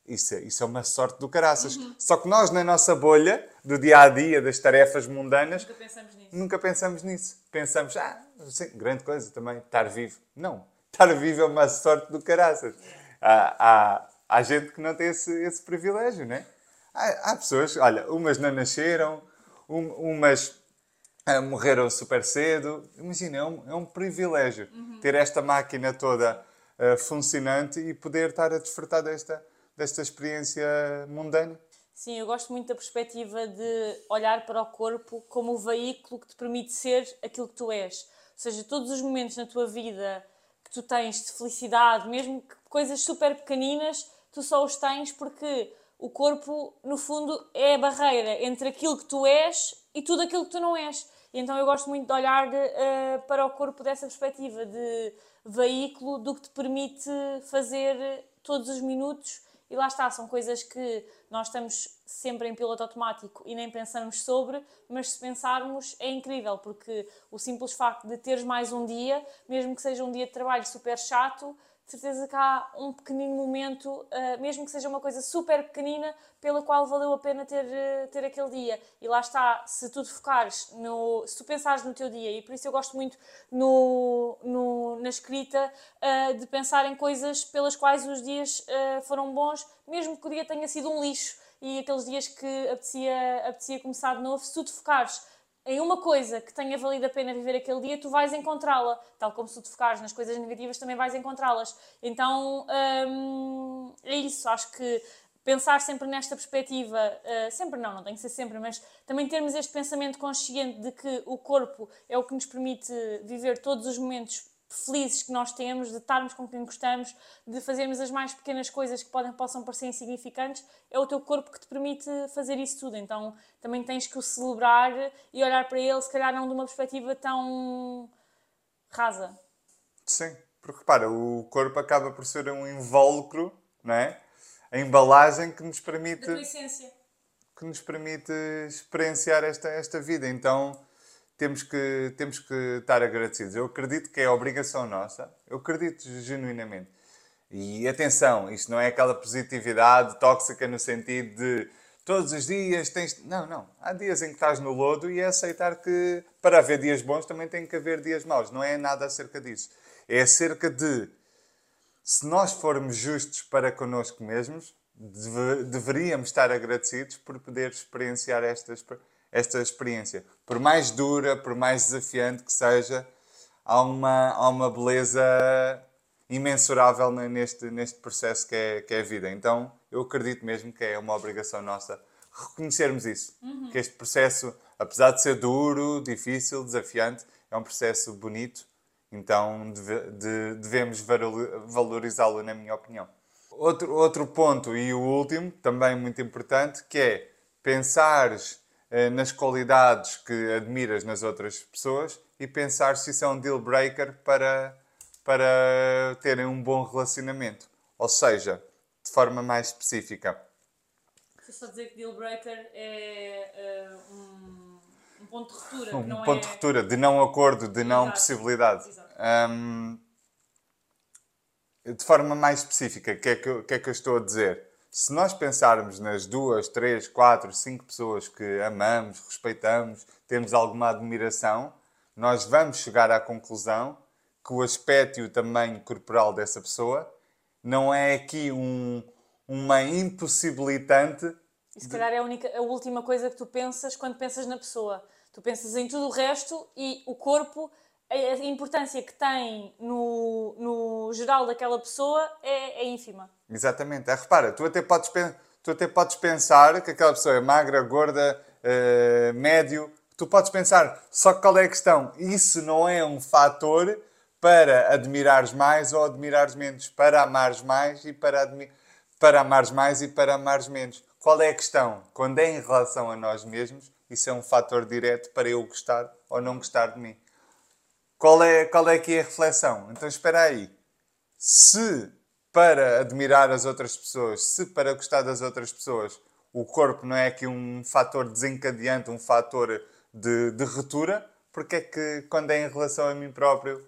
Isso é, isso é uma sorte do caraças. Uhum. Só que nós, na nossa bolha, do dia a dia, das tarefas mundanas, nunca pensamos nisso. Nunca pensamos nisso. Pensamos, ah, sim, grande coisa também, estar vivo. Não. Estar vivo é uma sorte do caraças. Há, há, há gente que não tem esse, esse privilégio, né? Há, há pessoas, olha, umas não nasceram, um, umas ah, morreram super cedo. Imagina, é um, é um privilégio uhum. ter esta máquina toda uh, funcionante e poder estar a desfrutar desta desta experiência mundana? Sim, eu gosto muito da perspectiva de olhar para o corpo como o veículo que te permite ser aquilo que tu és. Ou seja, todos os momentos na tua vida que tu tens de felicidade, mesmo que coisas super pequeninas, tu só os tens porque o corpo, no fundo, é a barreira entre aquilo que tu és e tudo aquilo que tu não és. E então eu gosto muito de olhar uh, para o corpo dessa perspectiva de veículo do que te permite fazer todos os minutos. E lá está, são coisas que nós estamos sempre em piloto automático e nem pensamos sobre, mas se pensarmos é incrível, porque o simples facto de teres mais um dia, mesmo que seja um dia de trabalho super chato, de certeza que há um pequenino momento, uh, mesmo que seja uma coisa super pequenina, pela qual valeu a pena ter, uh, ter aquele dia. E lá está, se tu te focares, no, se tu pensares no teu dia, e por isso eu gosto muito no, no na escrita uh, de pensar em coisas pelas quais os dias foram bons, mesmo que o dia tenha sido um lixo e aqueles dias que apetecia, apetecia começar de novo, se tu te focares em uma coisa que tenha valido a pena viver aquele dia, tu vais encontrá-la. Tal como se tu focares nas coisas negativas, também vais encontrá-las. Então, hum, é isso. Acho que pensar sempre nesta perspectiva, uh, sempre não, não tem que ser sempre, mas também termos este pensamento consciente de que o corpo é o que nos permite viver todos os momentos felizes que nós temos, de estarmos com quem gostamos, de fazermos as mais pequenas coisas que podem, possam parecer insignificantes, é o teu corpo que te permite fazer isso tudo. Então também tens que o celebrar e olhar para ele, se calhar não de uma perspectiva tão rasa. Sim, porque repara, o corpo acaba por ser um invólucro, não é? A embalagem que nos permite. Que nos permite experienciar esta, esta vida. Então temos que, temos que estar agradecidos. Eu acredito que é obrigação nossa, eu acredito genuinamente. E atenção, isto não é aquela positividade tóxica no sentido de todos os dias tens. Não, não. Há dias em que estás no lodo e é aceitar que para haver dias bons também tem que haver dias maus. Não é nada acerca disso. É acerca de se nós formos justos para connosco mesmos, deve, deveríamos estar agradecidos por poder experienciar estas esta experiência. Por mais dura, por mais desafiante que seja, há uma, há uma beleza imensurável neste, neste processo que é, que é a vida. Então, eu acredito mesmo que é uma obrigação nossa reconhecermos isso. Uhum. Que este processo, apesar de ser duro, difícil, desafiante, é um processo bonito. Então, deve, de, devemos valorizá-lo, na minha opinião. Outro, outro ponto, e o último, também muito importante, que é pensares nas qualidades que admiras nas outras pessoas e pensar se isso é um deal breaker para, para terem um bom relacionamento. Ou seja, de forma mais específica. Se só dizer que deal breaker é uh, um, um, ponto de ruptura. Um ponto é... de ruptura, de não acordo, de Exato. não possibilidade. Um, de forma mais específica, o que, é que, que é que eu estou a dizer? Se nós pensarmos nas duas, três, quatro, cinco pessoas que amamos, respeitamos, temos alguma admiração, nós vamos chegar à conclusão que o aspecto e o tamanho corporal dessa pessoa não é aqui um, uma impossibilitante. E se calhar é a, única, a última coisa que tu pensas quando pensas na pessoa. Tu pensas em tudo o resto e o corpo a importância que tem no, no geral daquela pessoa é, é ínfima. Exatamente. É, repara, tu até, podes, tu até podes pensar que aquela pessoa é magra, gorda, uh, médio. Tu podes pensar, só que qual é a questão? Isso não é um fator para admirares mais ou admirares menos, para amares mais e para, admi para amares mais e para amares menos. Qual é a questão? Quando é em relação a nós mesmos, isso é um fator direto para eu gostar ou não gostar de mim. Qual é, qual é aqui a reflexão? Então espera aí. Se para admirar as outras pessoas, se para gostar das outras pessoas, o corpo não é aqui um fator desencadeante, um fator de, de ruptura, porque é que quando é em relação a mim próprio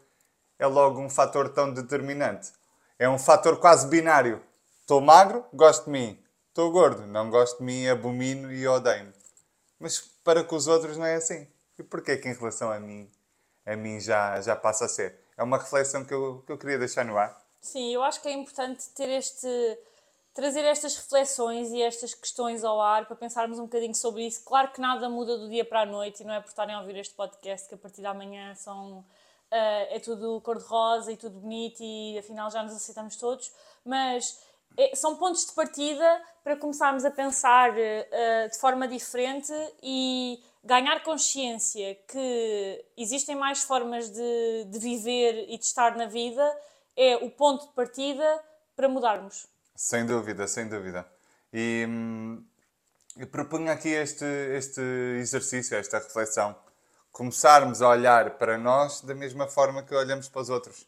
é logo um fator tão determinante? É um fator quase binário. Estou magro, gosto de mim. Estou gordo, não gosto de mim, abomino e odeio-me. Mas para com os outros não é assim. E porquê que em relação a mim a mim já, já passa a ser. É uma reflexão que eu, que eu queria deixar no ar. Sim, eu acho que é importante ter este trazer estas reflexões e estas questões ao ar para pensarmos um bocadinho sobre isso. Claro que nada muda do dia para a noite e não é por estarem a ouvir este podcast que a partir da manhã são, uh, é tudo cor-de-rosa e tudo bonito e afinal já nos aceitamos todos, mas é, são pontos de partida para começarmos a pensar uh, de forma diferente e ganhar consciência que existem mais formas de, de viver e de estar na vida é o ponto de partida para mudarmos. Sem dúvida, sem dúvida. E, hum, proponho aqui este, este exercício, esta reflexão. Começarmos a olhar para nós da mesma forma que olhamos para os outros.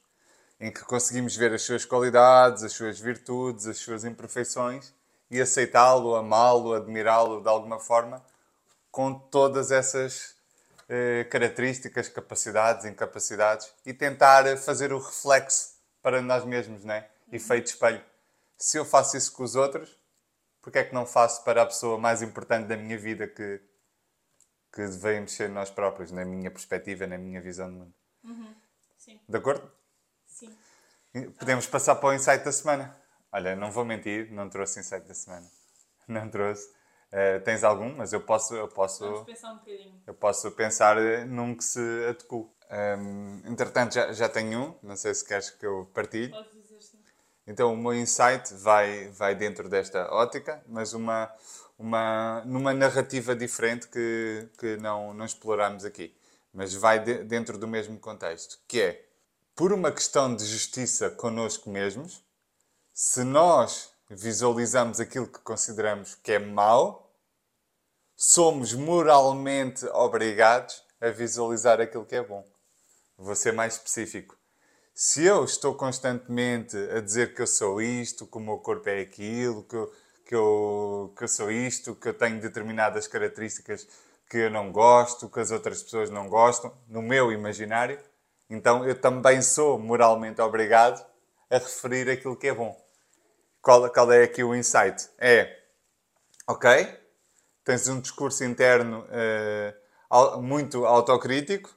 Em que conseguimos ver as suas qualidades, as suas virtudes, as suas imperfeições e aceitá-lo, amá-lo, admirá-lo de alguma forma com todas essas eh, características, capacidades, incapacidades e tentar fazer o reflexo para nós mesmos, né? Efeito espelho. Se eu faço isso com os outros, porque é que não faço para a pessoa mais importante da minha vida que, que devemos ser nós próprios, na minha perspectiva, na minha visão do mundo? Uhum. Sim. De acordo? Sim. Podemos passar para o insight da semana. Olha, não vou mentir, não trouxe insight da semana. Não trouxe. Uh, tens algum, mas eu posso, eu posso, Vamos pensar um bocadinho. eu posso pensar eh, num que se adequa. Um, entretanto, já, já tenho um, não sei se queres que eu partilhe. Podes dizer sim. Então, o meu insight vai, vai dentro desta ótica, mas uma, uma, numa narrativa diferente que, que não, não exploramos aqui. Mas vai de, dentro do mesmo contexto, que é, por uma questão de justiça connosco mesmos, se nós visualizamos aquilo que consideramos que é mau, somos moralmente obrigados a visualizar aquilo que é bom. Vou ser mais específico. Se eu estou constantemente a dizer que eu sou isto, que o meu corpo é aquilo, que eu, que eu, que eu sou isto, que eu tenho determinadas características que eu não gosto, que as outras pessoas não gostam, no meu imaginário, então eu também sou moralmente obrigado a referir aquilo que é bom. Qual, qual é aqui o insight? É, ok, tens um discurso interno uh, muito autocrítico,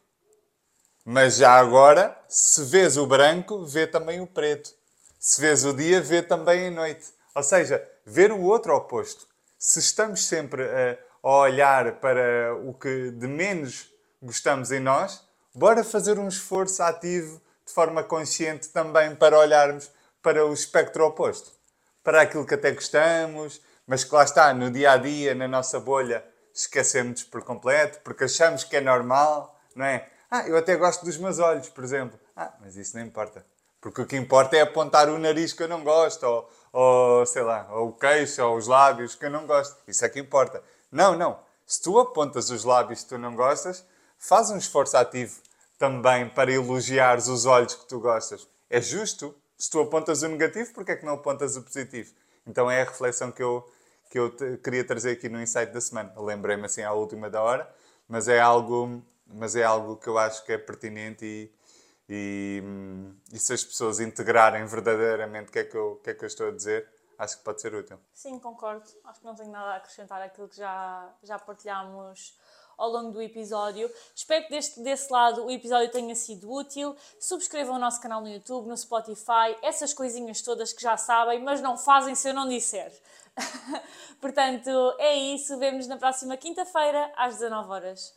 mas já agora, se vês o branco, vê também o preto. Se vês o dia, vê também a noite. Ou seja, ver o outro oposto. Se estamos sempre a, a olhar para o que de menos gostamos em nós, bora fazer um esforço ativo, de forma consciente também, para olharmos para o espectro oposto. Para aquilo que até gostamos, mas que lá está, no dia a dia, na nossa bolha, esquecemos por completo, porque achamos que é normal, não é? Ah, eu até gosto dos meus olhos, por exemplo. Ah, mas isso não importa. Porque o que importa é apontar o nariz que eu não gosto, ou, ou sei lá, ou o queixo, ou os lábios que eu não gosto. Isso é que importa. Não, não. Se tu apontas os lábios que tu não gostas, faz um esforço ativo também para elogiares os olhos que tu gostas. É justo. Se tu apontas o negativo, porque é que não apontas o positivo? Então é a reflexão que eu, que eu queria trazer aqui no Insight da semana. Lembrei-me assim à última da hora, mas é algo mas é algo que eu acho que é pertinente e, e, e se as pessoas integrarem verdadeiramente o que, é que, eu, que é que eu estou a dizer, acho que pode ser útil. Sim, concordo. Acho que não tenho nada a acrescentar àquilo que já, já partilhámos ao longo do episódio. Espero que deste, desse lado o episódio tenha sido útil. Subscrevam o nosso canal no YouTube, no Spotify, essas coisinhas todas que já sabem, mas não fazem se eu não disser. Portanto, é isso. Vemos na próxima quinta-feira, às 19 horas.